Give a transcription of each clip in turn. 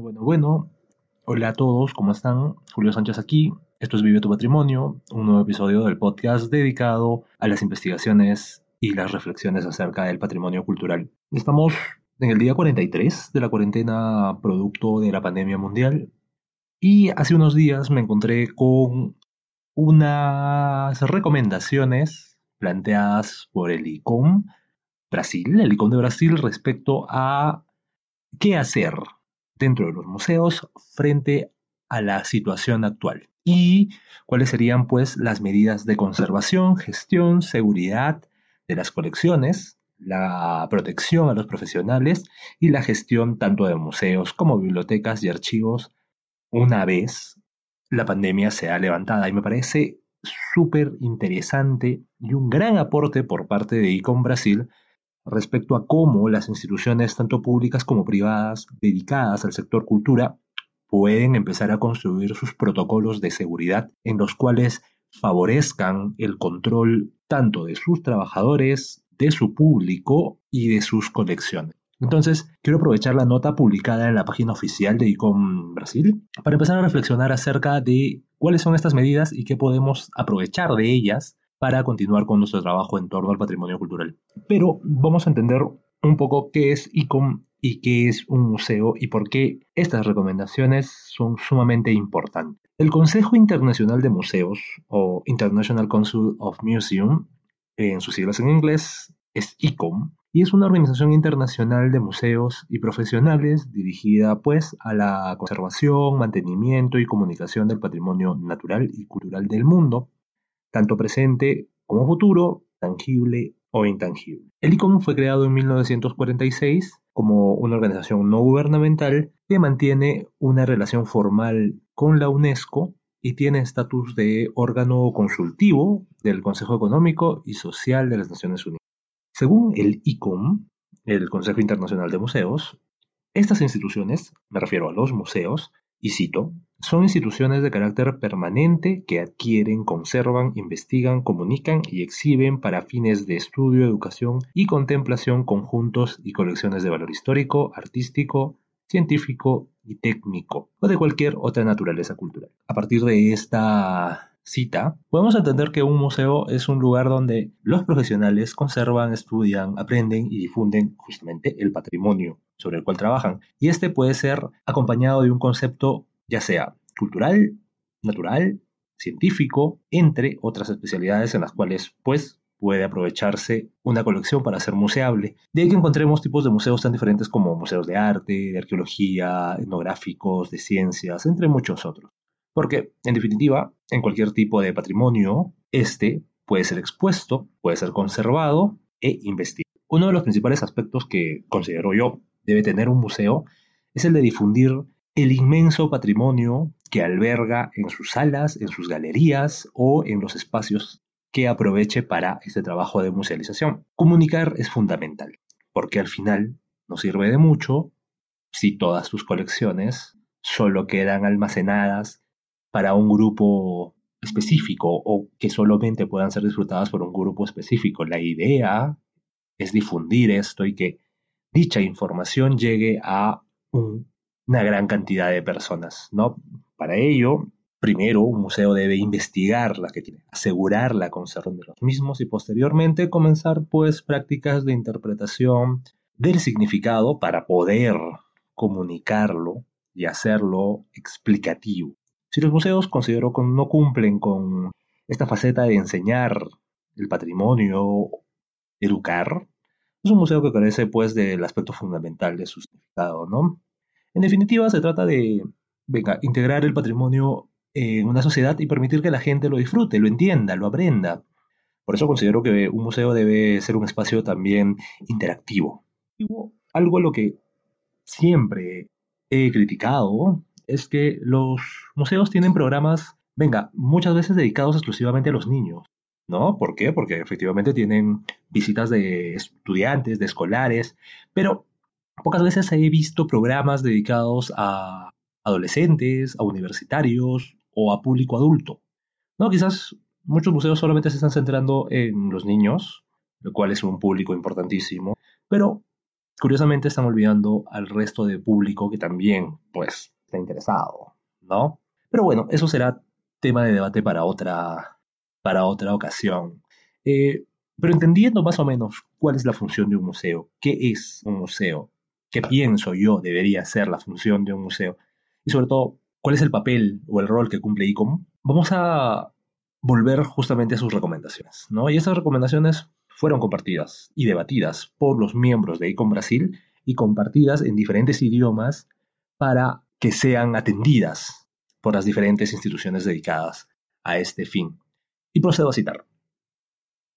Bueno, bueno. Hola a todos, ¿cómo están? Julio Sánchez aquí. Esto es Vive tu Patrimonio, un nuevo episodio del podcast dedicado a las investigaciones y las reflexiones acerca del patrimonio cultural. Estamos en el día 43 de la cuarentena producto de la pandemia mundial y hace unos días me encontré con unas recomendaciones planteadas por el ICOM Brasil, el ICOM de Brasil respecto a qué hacer dentro de los museos frente a la situación actual y cuáles serían pues las medidas de conservación, gestión, seguridad de las colecciones, la protección a los profesionales y la gestión tanto de museos como bibliotecas y archivos una vez la pandemia se ha levantado. Y me parece súper interesante y un gran aporte por parte de ICOM Brasil respecto a cómo las instituciones, tanto públicas como privadas, dedicadas al sector cultura, pueden empezar a construir sus protocolos de seguridad en los cuales favorezcan el control tanto de sus trabajadores, de su público y de sus colecciones. Entonces, quiero aprovechar la nota publicada en la página oficial de ICOM Brasil para empezar a reflexionar acerca de cuáles son estas medidas y qué podemos aprovechar de ellas para continuar con nuestro trabajo en torno al patrimonio cultural. Pero vamos a entender un poco qué es ICOM y qué es un museo y por qué estas recomendaciones son sumamente importantes. El Consejo Internacional de Museos, o International Council of Museum, en sus siglas en inglés, es ICOM, y es una organización internacional de museos y profesionales dirigida pues a la conservación, mantenimiento y comunicación del patrimonio natural y cultural del mundo, tanto presente como futuro, tangible o intangible. El ICOM fue creado en 1946 como una organización no gubernamental que mantiene una relación formal con la UNESCO y tiene estatus de órgano consultivo del Consejo Económico y Social de las Naciones Unidas. Según el ICOM, el Consejo Internacional de Museos, estas instituciones, me refiero a los museos, y cito, son instituciones de carácter permanente que adquieren, conservan, investigan, comunican y exhiben para fines de estudio, educación y contemplación conjuntos y colecciones de valor histórico, artístico, científico y técnico o de cualquier otra naturaleza cultural. A partir de esta cita, podemos entender que un museo es un lugar donde los profesionales conservan, estudian, aprenden y difunden justamente el patrimonio sobre el cual trabajan. Y este puede ser acompañado de un concepto ya sea cultural, natural, científico, entre otras especialidades en las cuales pues puede aprovecharse una colección para ser museable. De ahí que encontremos tipos de museos tan diferentes como museos de arte, de arqueología, etnográficos, de ciencias, entre muchos otros. Porque, en definitiva, en cualquier tipo de patrimonio, este puede ser expuesto, puede ser conservado e investigado. Uno de los principales aspectos que considero yo debe tener un museo es el de difundir el inmenso patrimonio que alberga en sus salas, en sus galerías o en los espacios que aproveche para este trabajo de musealización. Comunicar es fundamental, porque al final no sirve de mucho si todas tus colecciones solo quedan almacenadas para un grupo específico o que solamente puedan ser disfrutadas por un grupo específico. La idea es difundir esto y que dicha información llegue a un una gran cantidad de personas, ¿no? Para ello, primero un museo debe investigar la que tiene, asegurar la conservación de los mismos y posteriormente comenzar pues prácticas de interpretación del significado para poder comunicarlo y hacerlo explicativo. Si los museos considero que no cumplen con esta faceta de enseñar el patrimonio, educar, es un museo que carece pues del aspecto fundamental de su significado, ¿no? En definitiva, se trata de integrar el patrimonio en una sociedad y permitir que la gente lo disfrute, lo entienda, lo aprenda. Por eso considero que un museo debe ser un espacio también interactivo. Algo a lo que siempre he criticado es que los museos tienen programas, venga, muchas veces dedicados exclusivamente a los niños. ¿No? ¿Por qué? Porque efectivamente tienen visitas de estudiantes, de escolares, pero pocas veces he visto programas dedicados a adolescentes, a universitarios o a público adulto. ¿No? Quizás muchos museos solamente se están centrando en los niños, lo cual es un público importantísimo, pero curiosamente están olvidando al resto de público que también, pues, está interesado, ¿no? Pero bueno, eso será tema de debate para otra, para otra ocasión. Eh, pero entendiendo más o menos cuál es la función de un museo, qué es un museo, qué pienso yo debería ser la función de un museo, y sobre todo, cuál es el papel o el rol que cumple ICOM, vamos a volver justamente a sus recomendaciones, ¿no? Y esas recomendaciones fueron compartidas y debatidas por los miembros de ICOM Brasil y compartidas en diferentes idiomas para que sean atendidas por las diferentes instituciones dedicadas a este fin. Y procedo a citar.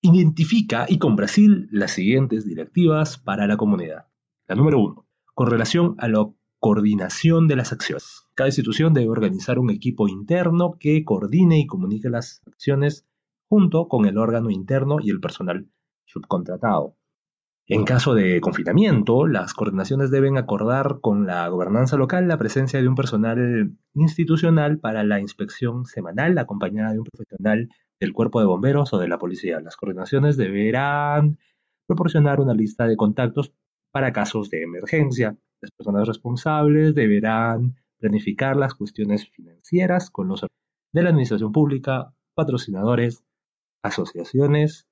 Identifica ICOM Brasil las siguientes directivas para la comunidad. Número uno, con relación a la coordinación de las acciones. Cada institución debe organizar un equipo interno que coordine y comunique las acciones junto con el órgano interno y el personal subcontratado. En caso de confinamiento, las coordinaciones deben acordar con la gobernanza local la presencia de un personal institucional para la inspección semanal acompañada de un profesional del cuerpo de bomberos o de la policía. Las coordinaciones deberán proporcionar una lista de contactos para casos de emergencia. Las personas responsables deberán planificar las cuestiones financieras con los de la administración pública, patrocinadores, asociaciones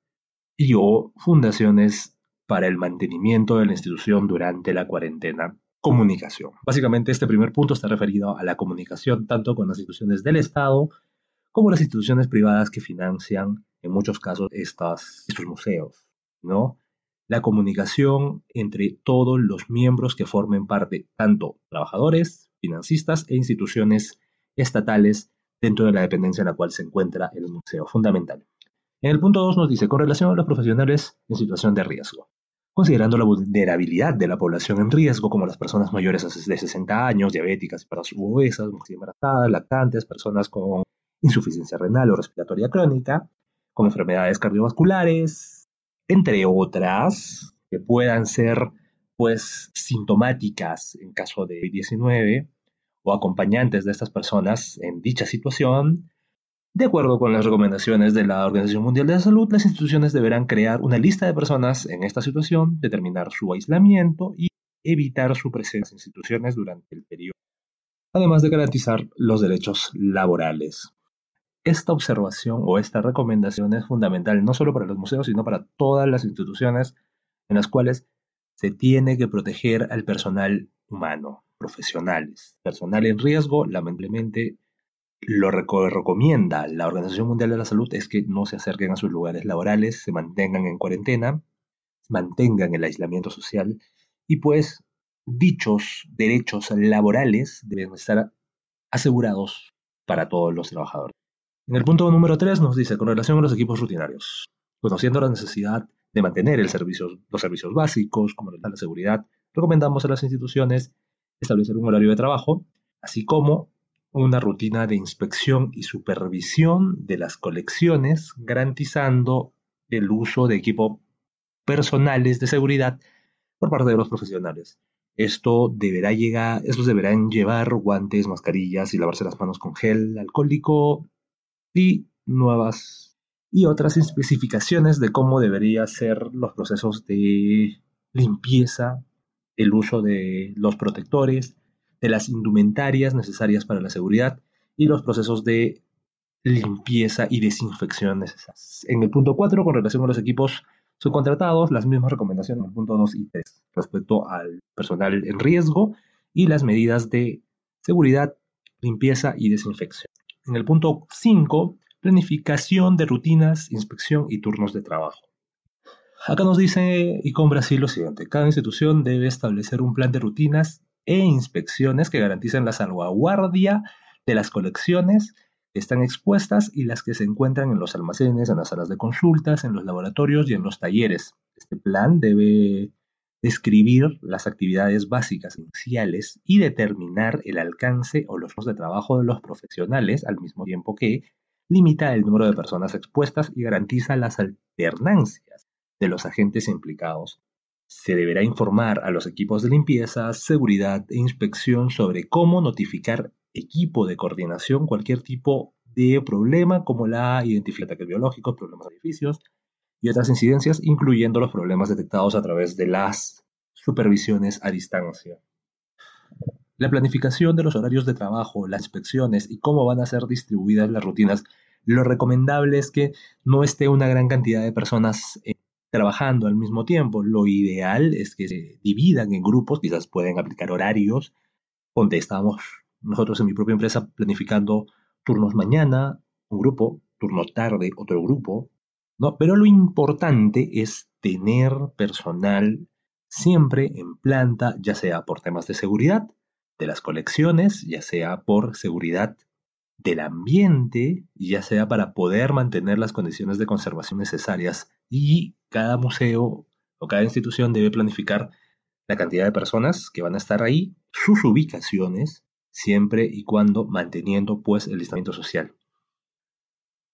y o fundaciones para el mantenimiento de la institución durante la cuarentena. Comunicación. Básicamente este primer punto está referido a la comunicación tanto con las instituciones del Estado como las instituciones privadas que financian en muchos casos estas, estos museos, ¿no? La comunicación entre todos los miembros que formen parte, tanto trabajadores, financistas e instituciones estatales dentro de la dependencia en la cual se encuentra el museo. Fundamental. En el punto 2 nos dice, con relación a los profesionales en situación de riesgo, considerando la vulnerabilidad de la población en riesgo, como las personas mayores de 60 años, diabéticas, personas obesas, mujeres embarazadas, lactantes, personas con insuficiencia renal o respiratoria crónica, con enfermedades cardiovasculares, entre otras, que puedan ser pues sintomáticas en caso de 19 o acompañantes de estas personas en dicha situación, de acuerdo con las recomendaciones de la Organización Mundial de la Salud, las instituciones deberán crear una lista de personas en esta situación, determinar su aislamiento y evitar su presencia en instituciones durante el periodo, además de garantizar los derechos laborales. Esta observación o esta recomendación es fundamental no solo para los museos, sino para todas las instituciones en las cuales se tiene que proteger al personal humano, profesionales. Personal en riesgo, lamentablemente, lo recomienda la Organización Mundial de la Salud es que no se acerquen a sus lugares laborales, se mantengan en cuarentena, mantengan el aislamiento social y pues dichos derechos laborales deben estar asegurados para todos los trabajadores. En el punto número 3 nos dice, con relación a los equipos rutinarios, conociendo la necesidad de mantener los servicios básicos, como la seguridad, recomendamos a las instituciones establecer un horario de trabajo, así como una rutina de inspección y supervisión de las colecciones, garantizando el uso de equipo personales de seguridad por parte de los profesionales. Esto deberá llegar, estos deberán llevar guantes, mascarillas y lavarse las manos con gel alcohólico y nuevas y otras especificaciones de cómo debería ser los procesos de limpieza, el uso de los protectores, de las indumentarias necesarias para la seguridad y los procesos de limpieza y desinfección necesarios. En el punto 4, con relación a los equipos subcontratados, las mismas recomendaciones en el punto 2 y 3 respecto al personal en riesgo y las medidas de seguridad, limpieza y desinfección. En el punto 5, planificación de rutinas, inspección y turnos de trabajo. Acá nos dice ICOM Brasil lo siguiente, cada institución debe establecer un plan de rutinas e inspecciones que garanticen la salvaguardia de las colecciones que están expuestas y las que se encuentran en los almacenes, en las salas de consultas, en los laboratorios y en los talleres. Este plan debe describir las actividades básicas iniciales y determinar el alcance o los de trabajo de los profesionales al mismo tiempo que limita el número de personas expuestas y garantiza las alternancias de los agentes implicados. Se deberá informar a los equipos de limpieza, seguridad e inspección sobre cómo notificar equipo de coordinación cualquier tipo de problema como la identificación de ataques biológicos, problemas de edificios y otras incidencias, incluyendo los problemas detectados a través de las supervisiones a distancia. La planificación de los horarios de trabajo, las inspecciones y cómo van a ser distribuidas las rutinas, lo recomendable es que no esté una gran cantidad de personas eh, trabajando al mismo tiempo. Lo ideal es que se dividan en grupos, quizás pueden aplicar horarios, donde estamos nosotros en mi propia empresa planificando turnos mañana, un grupo, turno tarde, otro grupo, ¿no? Pero lo importante es tener personal siempre en planta, ya sea por temas de seguridad de las colecciones, ya sea por seguridad del ambiente, ya sea para poder mantener las condiciones de conservación necesarias. Y cada museo o cada institución debe planificar la cantidad de personas que van a estar ahí, sus ubicaciones, siempre y cuando manteniendo pues el distanciamiento social.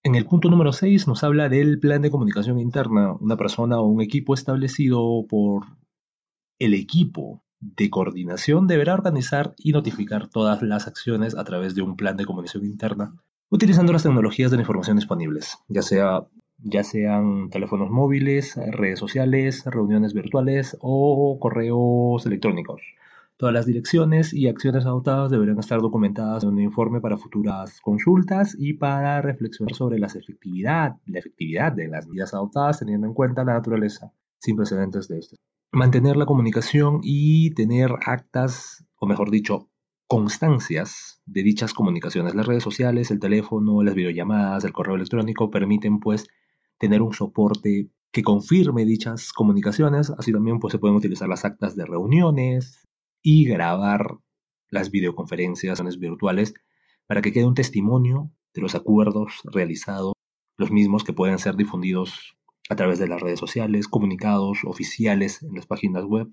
En el punto número 6 nos habla del plan de comunicación interna, una persona o un equipo establecido por el equipo de coordinación deberá organizar y notificar todas las acciones a través de un plan de comunicación interna, utilizando las tecnologías de la información disponibles, ya, sea, ya sean teléfonos móviles, redes sociales, reuniones virtuales o correos electrónicos. Todas las direcciones y acciones adoptadas deberán estar documentadas en un informe para futuras consultas y para reflexionar sobre la efectividad, la efectividad de las medidas adoptadas teniendo en cuenta la naturaleza sin precedentes de estas. Mantener la comunicación y tener actas, o mejor dicho, constancias de dichas comunicaciones. Las redes sociales, el teléfono, las videollamadas, el correo electrónico permiten pues tener un soporte que confirme dichas comunicaciones. Así también pues se pueden utilizar las actas de reuniones, y grabar las videoconferencias virtuales para que quede un testimonio de los acuerdos realizados, los mismos que pueden ser difundidos a través de las redes sociales, comunicados oficiales en las páginas web.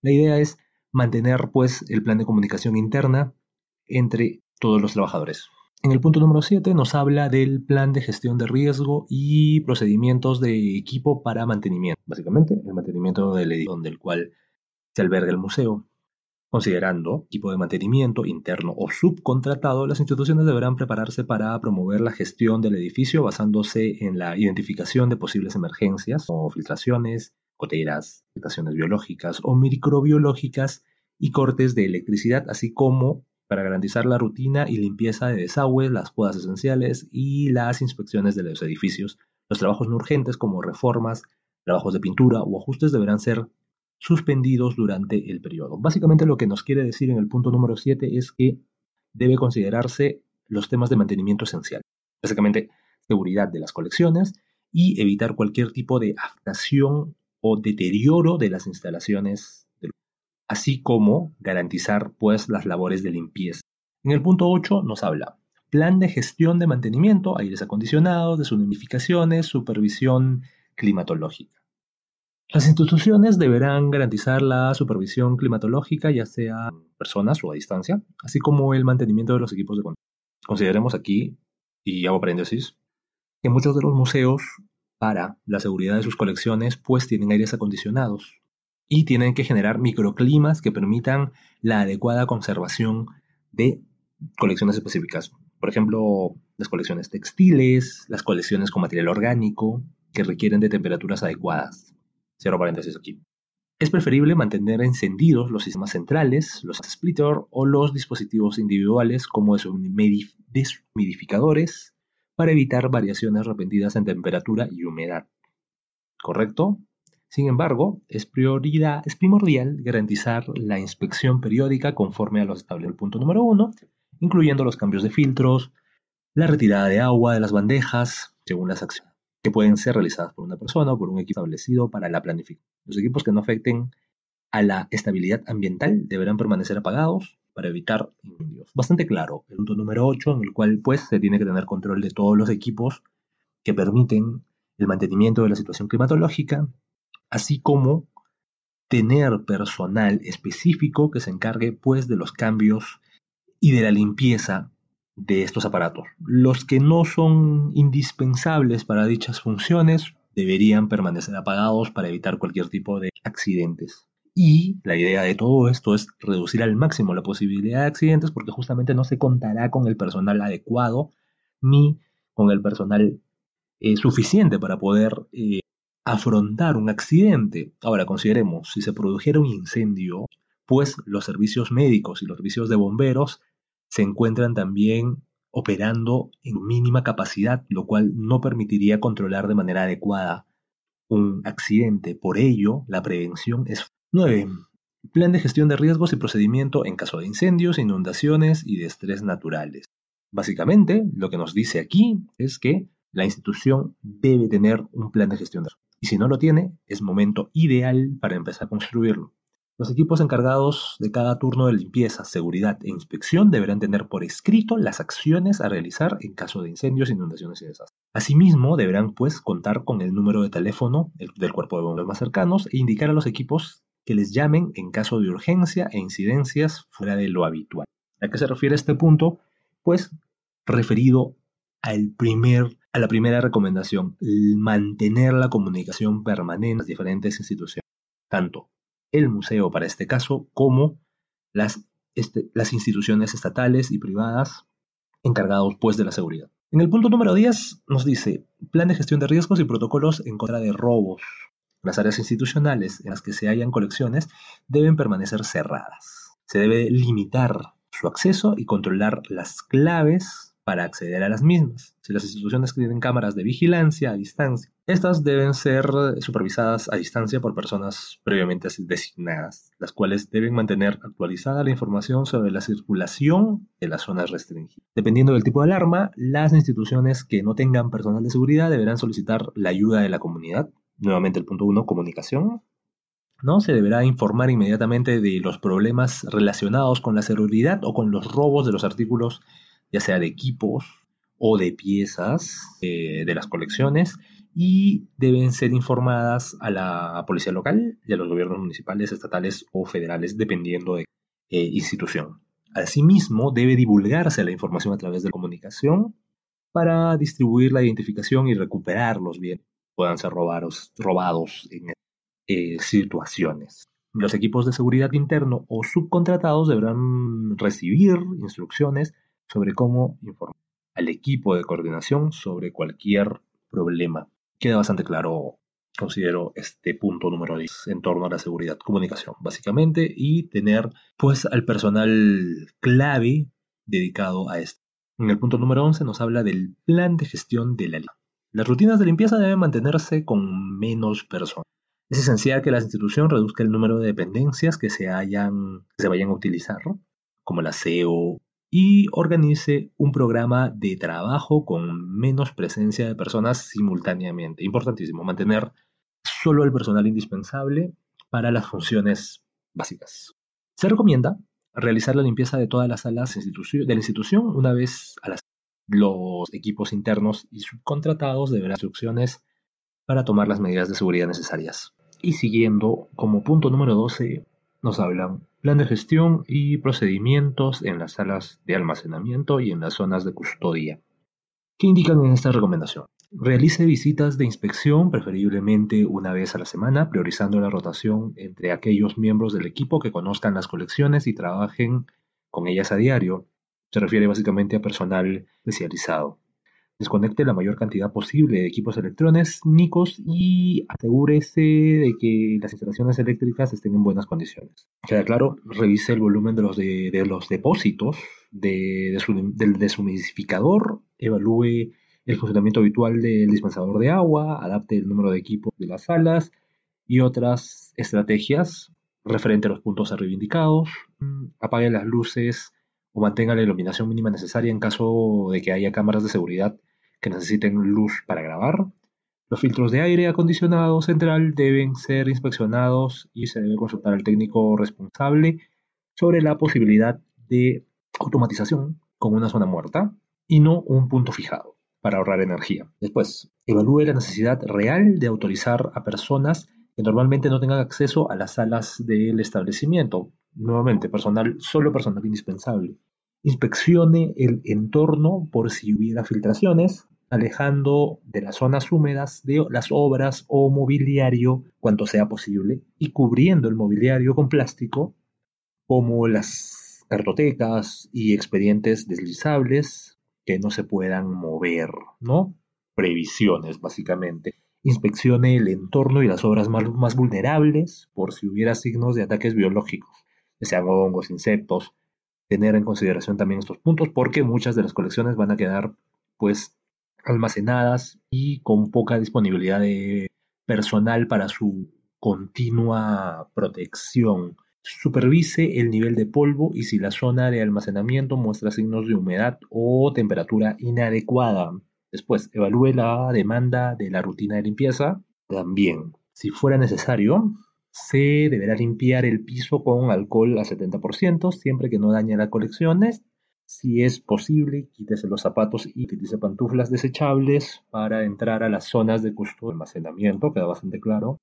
La idea es mantener pues el plan de comunicación interna entre todos los trabajadores. En el punto número 7 nos habla del plan de gestión de riesgo y procedimientos de equipo para mantenimiento. Básicamente, el mantenimiento del edificio del cual se alberga el museo. Considerando equipo de mantenimiento interno o subcontratado, las instituciones deberán prepararse para promover la gestión del edificio basándose en la identificación de posibles emergencias o filtraciones, goteras, afectaciones biológicas o microbiológicas y cortes de electricidad, así como para garantizar la rutina y limpieza de desagües, las podas esenciales y las inspecciones de los edificios. Los trabajos no urgentes como reformas, trabajos de pintura o ajustes deberán ser suspendidos durante el periodo. Básicamente lo que nos quiere decir en el punto número 7 es que debe considerarse los temas de mantenimiento esencial. Básicamente, seguridad de las colecciones y evitar cualquier tipo de afectación o deterioro de las instalaciones, así como garantizar pues las labores de limpieza. En el punto 8 nos habla plan de gestión de mantenimiento, aires acondicionados, deshumidificaciones, supervisión climatológica. Las instituciones deberán garantizar la supervisión climatológica, ya sea personas o a distancia, así como el mantenimiento de los equipos de control. Consideremos aquí, y hago paréntesis, que muchos de los museos, para la seguridad de sus colecciones, pues tienen aires acondicionados y tienen que generar microclimas que permitan la adecuada conservación de colecciones específicas. Por ejemplo, las colecciones textiles, las colecciones con material orgánico, que requieren de temperaturas adecuadas. Cierro paréntesis aquí. Es preferible mantener encendidos los sistemas centrales, los splitter o los dispositivos individuales como deshumidificadores para evitar variaciones repentinas en temperatura y humedad. ¿Correcto? Sin embargo, es, prioridad, es primordial garantizar la inspección periódica conforme a lo establecido el punto número uno, incluyendo los cambios de filtros, la retirada de agua de las bandejas, según las acciones que pueden ser realizadas por una persona o por un equipo establecido para la planificación. Los equipos que no afecten a la estabilidad ambiental deberán permanecer apagados para evitar incendios. Bastante claro, el punto número 8, en el cual pues se tiene que tener control de todos los equipos que permiten el mantenimiento de la situación climatológica, así como tener personal específico que se encargue pues de los cambios y de la limpieza de estos aparatos. Los que no son indispensables para dichas funciones deberían permanecer apagados para evitar cualquier tipo de accidentes. Y la idea de todo esto es reducir al máximo la posibilidad de accidentes porque justamente no se contará con el personal adecuado ni con el personal eh, suficiente para poder eh, afrontar un accidente. Ahora consideremos, si se produjera un incendio, pues los servicios médicos y los servicios de bomberos se encuentran también operando en mínima capacidad, lo cual no permitiría controlar de manera adecuada un accidente. Por ello, la prevención es 9. Plan de gestión de riesgos y procedimiento en caso de incendios, inundaciones y de estrés naturales. Básicamente, lo que nos dice aquí es que la institución debe tener un plan de gestión de riesgos. Y si no lo tiene, es momento ideal para empezar a construirlo. Los equipos encargados de cada turno de limpieza, seguridad e inspección deberán tener por escrito las acciones a realizar en caso de incendios, inundaciones y desastres. Asimismo, deberán pues contar con el número de teléfono del cuerpo de bomberos más cercanos e indicar a los equipos que les llamen en caso de urgencia e incidencias fuera de lo habitual. ¿A qué se refiere este punto? Pues referido al primer, a la primera recomendación, mantener la comunicación permanente en las diferentes instituciones, tanto el museo para este caso, como las, este, las instituciones estatales y privadas encargados pues de la seguridad. En el punto número 10 nos dice plan de gestión de riesgos y protocolos en contra de robos. Las áreas institucionales en las que se hallan colecciones deben permanecer cerradas. Se debe limitar su acceso y controlar las claves para acceder a las mismas. Si las instituciones tienen cámaras de vigilancia a distancia, estas deben ser supervisadas a distancia por personas previamente designadas, las cuales deben mantener actualizada la información sobre la circulación de las zonas restringidas. Dependiendo del tipo de alarma, las instituciones que no tengan personal de seguridad deberán solicitar la ayuda de la comunidad. Nuevamente el punto 1, comunicación. ¿no? Se deberá informar inmediatamente de los problemas relacionados con la seguridad o con los robos de los artículos ya sea de equipos o de piezas eh, de las colecciones y deben ser informadas a la policía local y a los gobiernos municipales, estatales o federales, dependiendo de eh, institución. Asimismo, debe divulgarse la información a través de comunicación para distribuir la identificación y recuperar los bienes que puedan ser robados, robados en eh, situaciones. Los equipos de seguridad interno o subcontratados deberán recibir instrucciones sobre cómo informar al equipo de coordinación sobre cualquier problema. Queda bastante claro, considero, este punto número 10 en torno a la seguridad, comunicación, básicamente, y tener pues al personal clave dedicado a esto. En el punto número 11 nos habla del plan de gestión de la limpieza. Las rutinas de limpieza deben mantenerse con menos personas. Es esencial que la institución reduzca el número de dependencias que se, hayan, que se vayan a utilizar, como el aseo, y organice un programa de trabajo con menos presencia de personas simultáneamente. Importantísimo, mantener solo el personal indispensable para las funciones básicas. Se recomienda realizar la limpieza de todas las salas de la institución una vez a las los equipos internos y subcontratados deberán instrucciones para tomar las medidas de seguridad necesarias. Y siguiendo como punto número 12 nos hablan plan de gestión y procedimientos en las salas de almacenamiento y en las zonas de custodia. ¿Qué indican en esta recomendación? Realice visitas de inspección, preferiblemente una vez a la semana, priorizando la rotación entre aquellos miembros del equipo que conozcan las colecciones y trabajen con ellas a diario. Se refiere básicamente a personal especializado. Desconecte la mayor cantidad posible de equipos electrónicos y asegúrese de que las instalaciones eléctricas estén en buenas condiciones. Queda claro, revise el volumen de los, de, los depósitos del deshumidificador, evalúe el funcionamiento habitual del dispensador de agua, adapte el número de equipos de las salas y otras estrategias referente a los puntos arriba indicados, mm, apague las luces o mantenga la iluminación mínima necesaria en caso de que haya cámaras de seguridad que necesiten luz para grabar. Los filtros de aire acondicionado central deben ser inspeccionados y se debe consultar al técnico responsable sobre la posibilidad de automatización con una zona muerta y no un punto fijado para ahorrar energía. Después, evalúe la necesidad real de autorizar a personas que normalmente no tengan acceso a las salas del establecimiento. Nuevamente, personal, solo personal indispensable. Inspeccione el entorno por si hubiera filtraciones, alejando de las zonas húmedas de las obras o mobiliario cuanto sea posible y cubriendo el mobiliario con plástico como las cartotecas y expedientes deslizables que no se puedan mover, ¿no? Previsiones, básicamente. Inspeccione el entorno y las obras más, más vulnerables por si hubiera signos de ataques biológicos, que sean hongos, insectos. Tener en consideración también estos puntos porque muchas de las colecciones van a quedar pues almacenadas y con poca disponibilidad de personal para su continua protección. Supervise el nivel de polvo y si la zona de almacenamiento muestra signos de humedad o temperatura inadecuada. Después, evalúe la demanda de la rutina de limpieza. También, si fuera necesario, se deberá limpiar el piso con alcohol a 70%, siempre que no dañe las colecciones. Si es posible, quítese los zapatos y utilice pantuflas desechables para entrar a las zonas de custodio de almacenamiento, queda bastante claro.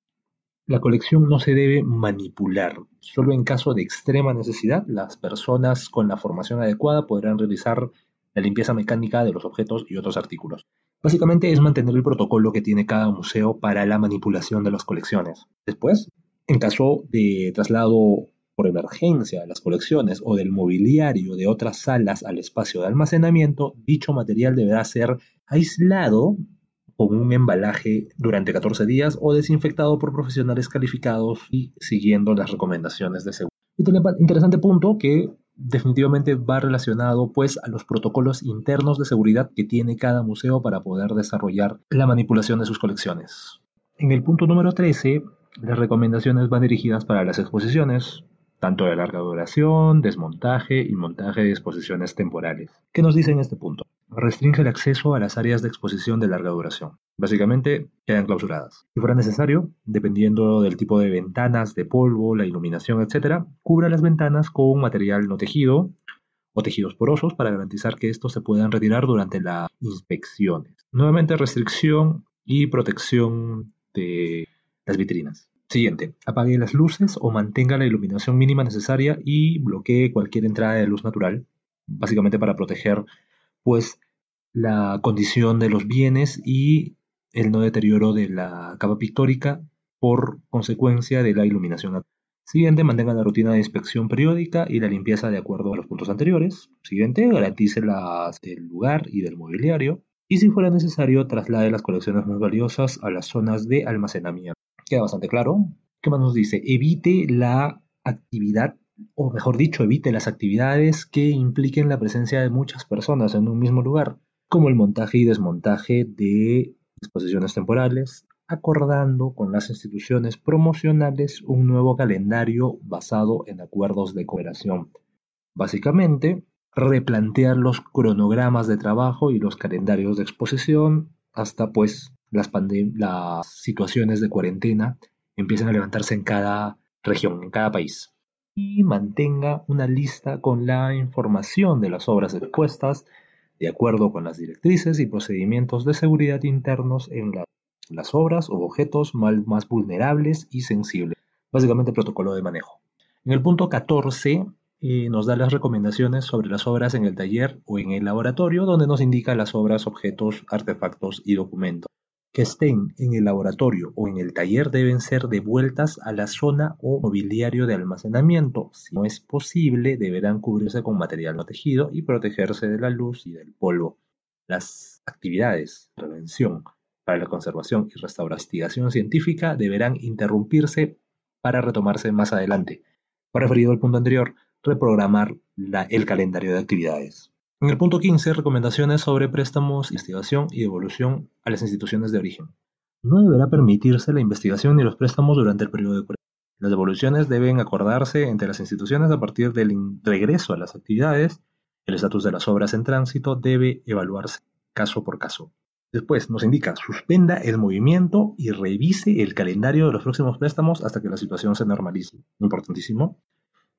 La colección no se debe manipular. Solo en caso de extrema necesidad, las personas con la formación adecuada podrán realizar la limpieza mecánica de los objetos y otros artículos. Básicamente es mantener el protocolo que tiene cada museo para la manipulación de las colecciones. Después, en caso de traslado por emergencia de las colecciones o del mobiliario de otras salas al espacio de almacenamiento, dicho material deberá ser aislado con un embalaje durante 14 días o desinfectado por profesionales calificados y siguiendo las recomendaciones de seguridad. Interesante punto que definitivamente va relacionado pues a los protocolos internos de seguridad que tiene cada museo para poder desarrollar la manipulación de sus colecciones. En el punto número 13, las recomendaciones van dirigidas para las exposiciones, tanto de larga duración, desmontaje y montaje de exposiciones temporales. ¿Qué nos dice en este punto? Restringe el acceso a las áreas de exposición de larga duración. Básicamente, quedan clausuradas. Si fuera necesario, dependiendo del tipo de ventanas, de polvo, la iluminación, etc., cubra las ventanas con material no tejido o tejidos porosos para garantizar que estos se puedan retirar durante las inspecciones. Nuevamente, restricción y protección de las vitrinas. Siguiente, apague las luces o mantenga la iluminación mínima necesaria y bloquee cualquier entrada de luz natural, básicamente para proteger pues la condición de los bienes y el no deterioro de la capa pictórica por consecuencia de la iluminación. Siguiente, mantenga la rutina de inspección periódica y la limpieza de acuerdo a los puntos anteriores. Siguiente, garantice las del lugar y del mobiliario. Y si fuera necesario, traslade las colecciones más valiosas a las zonas de almacenamiento queda bastante claro. ¿Qué más nos dice? Evite la actividad, o mejor dicho, evite las actividades que impliquen la presencia de muchas personas en un mismo lugar, como el montaje y desmontaje de exposiciones temporales, acordando con las instituciones promocionales un nuevo calendario basado en acuerdos de cooperación. Básicamente, replantear los cronogramas de trabajo y los calendarios de exposición hasta pues las, situaciones de cuarentena empiezan a levantarse en cada región, en cada país. Y mantenga una lista con la información de las obras expuestas de acuerdo con las directrices y procedimientos de seguridad internos en las obras o objetos más vulnerables y sensibles. Básicamente protocolo de manejo. En el punto 14 eh, nos da las recomendaciones sobre las obras en el taller o en el laboratorio, donde nos indica las obras, objetos, artefactos y documentos que estén en el laboratorio o en el taller deben ser devueltas a la zona o mobiliario de almacenamiento. Si no es posible, deberán cubrirse con material no tejido y protegerse de la luz y del polvo. Las actividades de prevención para la conservación y restauración científica deberán interrumpirse para retomarse más adelante. referido al punto anterior, reprogramar el calendario de actividades. En el punto 15, recomendaciones sobre préstamos, investigación y devolución a las instituciones de origen. No deberá permitirse la investigación ni los préstamos durante el periodo de prueba. Las devoluciones deben acordarse entre las instituciones a partir del regreso a las actividades. El estatus de las obras en tránsito debe evaluarse caso por caso. Después nos indica, suspenda el movimiento y revise el calendario de los próximos préstamos hasta que la situación se normalice. Importantísimo.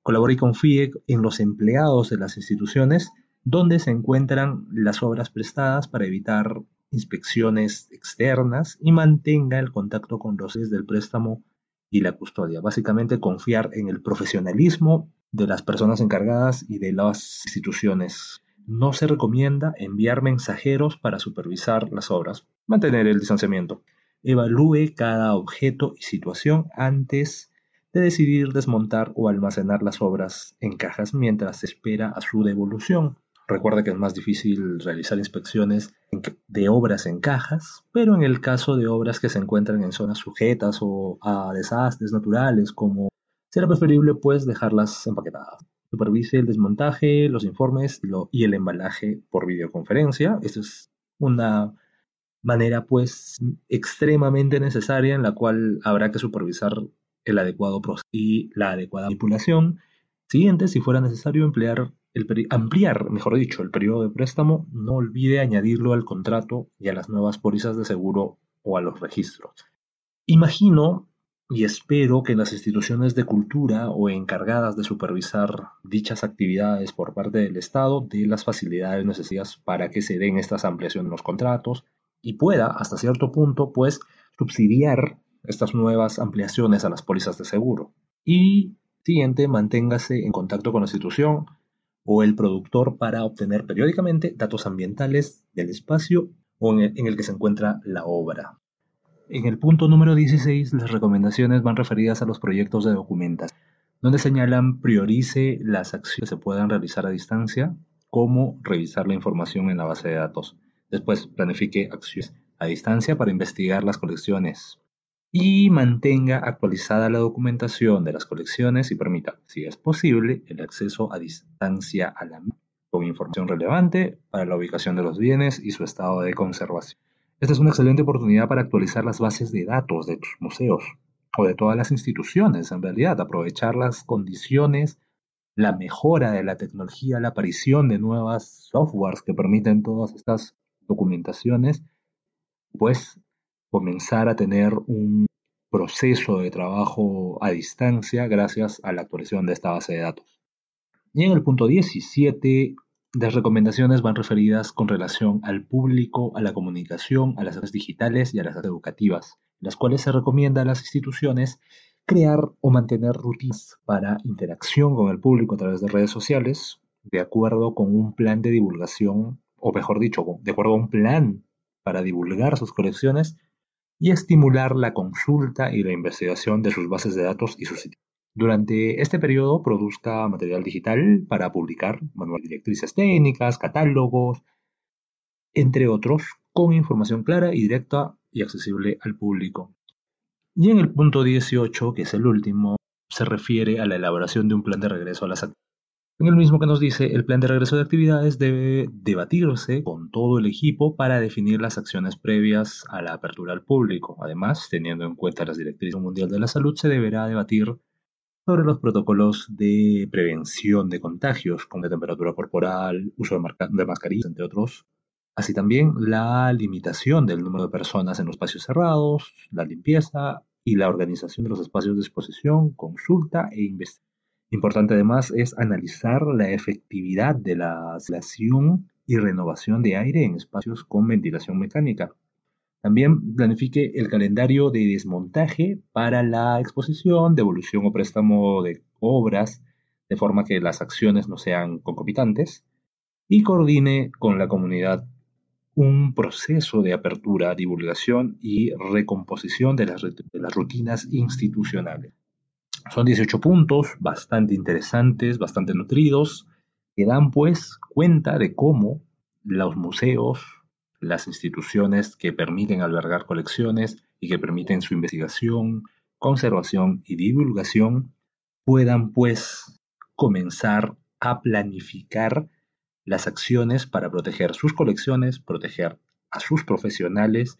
Colabore y confíe en los empleados de las instituciones donde se encuentran las obras prestadas para evitar inspecciones externas y mantenga el contacto con los del préstamo y la custodia. Básicamente confiar en el profesionalismo de las personas encargadas y de las instituciones. No se recomienda enviar mensajeros para supervisar las obras. Mantener el distanciamiento. Evalúe cada objeto y situación antes de decidir desmontar o almacenar las obras en cajas mientras se espera a su devolución. Recuerda que es más difícil realizar inspecciones de obras en cajas, pero en el caso de obras que se encuentran en zonas sujetas o a desastres naturales, como será preferible pues dejarlas empaquetadas. Supervise el desmontaje, los informes y el embalaje por videoconferencia. Esto es una manera pues extremadamente necesaria en la cual habrá que supervisar el adecuado proceso y la adecuada manipulación. Siguiente, si fuera necesario emplear ampliar, mejor dicho, el periodo de préstamo, no olvide añadirlo al contrato y a las nuevas pólizas de seguro o a los registros. Imagino y espero que las instituciones de cultura o encargadas de supervisar dichas actividades por parte del Estado den las facilidades necesarias para que se den estas ampliaciones en los contratos y pueda, hasta cierto punto, pues, subsidiar estas nuevas ampliaciones a las pólizas de seguro. Y siguiente, manténgase en contacto con la institución o el productor para obtener periódicamente datos ambientales del espacio en el, que se encuentra la obra. En el punto número 16, las recomendaciones van referidas a los proyectos de documentación, donde señalan priorice las acciones que se puedan realizar a distancia, como revisar la información en la base de datos. Después, planifique acciones a distancia para investigar las colecciones, y mantenga actualizada la documentación de las colecciones y permita, si es posible, el acceso a distancia a la con información relevante para la ubicación de los bienes y su estado de conservación. Esta es una excelente oportunidad para actualizar las bases de datos de tus museos o de todas las instituciones, en realidad, aprovechar las condiciones, la mejora de la tecnología, la aparición de nuevas softwares que permiten todas estas documentaciones, pues comenzar a tener un proceso de trabajo a distancia gracias a la actualización de esta base de datos. Y en el punto 17, las recomendaciones van referidas con relación al público, a la comunicación, a las redes digitales y a las redes educativas, las cuales se recomienda a las instituciones crear o mantener rutinas para interacción con el público a través de redes sociales, de acuerdo con un plan de divulgación, o mejor dicho, de acuerdo a un plan para divulgar sus colecciones y estimular la consulta y la investigación de sus bases de datos y sus sitios. Durante este periodo produzca material digital para publicar manuales directrices técnicas, catálogos, entre otros, con información clara y directa y accesible al público. Y en el punto 18, que es el último, se refiere a la elaboración de un plan de regreso a las actividades en el mismo que nos dice, el plan de regreso de actividades debe debatirse con todo el equipo para definir las acciones previas a la apertura al público. Además, teniendo en cuenta las directrices mundial de la salud, se deberá debatir sobre los protocolos de prevención de contagios, como de temperatura corporal, uso de, mascarillas, entre otros. Así también la limitación del número de personas en los espacios cerrados, la limpieza y la organización de los espacios de exposición, consulta e investigación Importante además es analizar la efectividad de la aislación y renovación de aire en espacios con ventilación mecánica. También planifique el calendario de desmontaje para la exposición, devolución o préstamo de obras, de forma que las acciones no sean concomitantes, y coordine con la comunidad un proceso de apertura, divulgación y recomposición de las, de las rutinas institucionales. Son 18 puntos bastante interesantes, bastante nutridos, que dan pues cuenta de cómo los museos, las instituciones que permiten albergar colecciones y que permiten su investigación, conservación y divulgación, puedan pues comenzar a planificar las acciones para proteger sus colecciones, proteger a sus profesionales,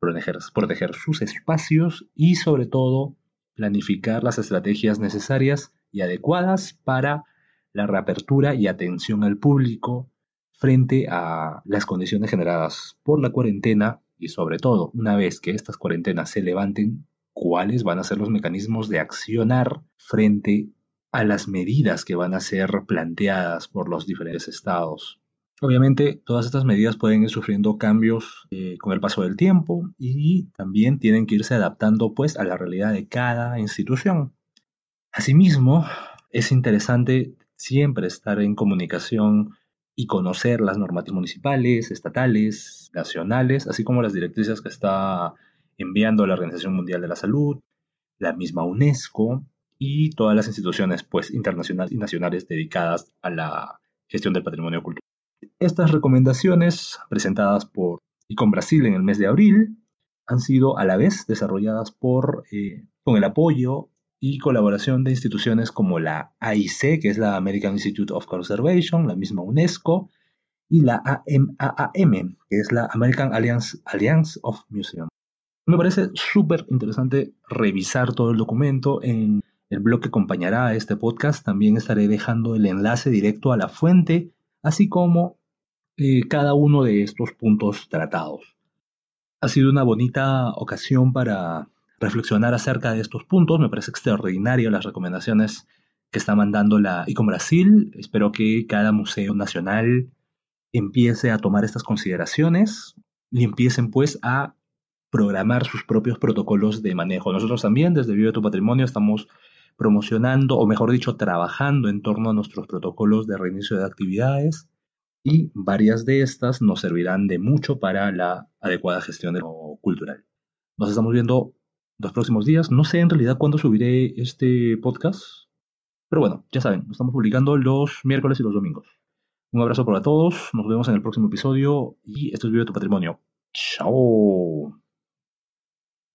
proteger, proteger sus espacios y sobre todo planificar las estrategias necesarias y adecuadas para la reapertura y atención al público frente a las condiciones generadas por la cuarentena y sobre todo, una vez que estas cuarentenas se levanten, cuáles van a ser los mecanismos de accionar frente a las medidas que van a ser planteadas por los diferentes estados. Obviamente, todas estas medidas pueden ir sufriendo cambios eh, con el paso del tiempo y también tienen que irse adaptando pues a la realidad de cada institución. Asimismo, es interesante siempre estar en comunicación y conocer las normativas municipales, estatales, nacionales, así como las directrices que está enviando la Organización Mundial de la Salud, la misma UNESCO y todas las instituciones pues, internacionales y nacionales dedicadas a la gestión del patrimonio cultural. Estas recomendaciones, presentadas por ICOM Brasil en el mes de abril, han sido a la vez desarrolladas por, eh, con el apoyo y colaboración de instituciones como la AIC, que es la American Institute of Conservation, la misma UNESCO, y la AMAAM, que es la American Alliance, Alliance of Museums. Me parece súper interesante revisar todo el documento. En el blog que acompañará a este podcast también estaré dejando el enlace directo a la fuente, así como eh, cada uno de estos puntos tratados. Ha sido una bonita ocasión para reflexionar acerca de estos puntos. Me parece extraordinario las recomendaciones que está mandando la ICOM Brasil. Espero que cada museo nacional empiece a tomar estas consideraciones y empiecen pues a programar sus propios protocolos de manejo. Nosotros también desde Vive tu Patrimonio estamos promocionando, o mejor dicho, trabajando en torno a nuestros protocolos de reinicio de actividades y varias de estas nos servirán de mucho para la adecuada gestión de lo cultural. Nos estamos viendo los próximos días. No sé en realidad cuándo subiré este podcast. Pero bueno, ya saben, estamos publicando los miércoles y los domingos. Un abrazo para todos, nos vemos en el próximo episodio y esto es Vive tu Patrimonio. Chao.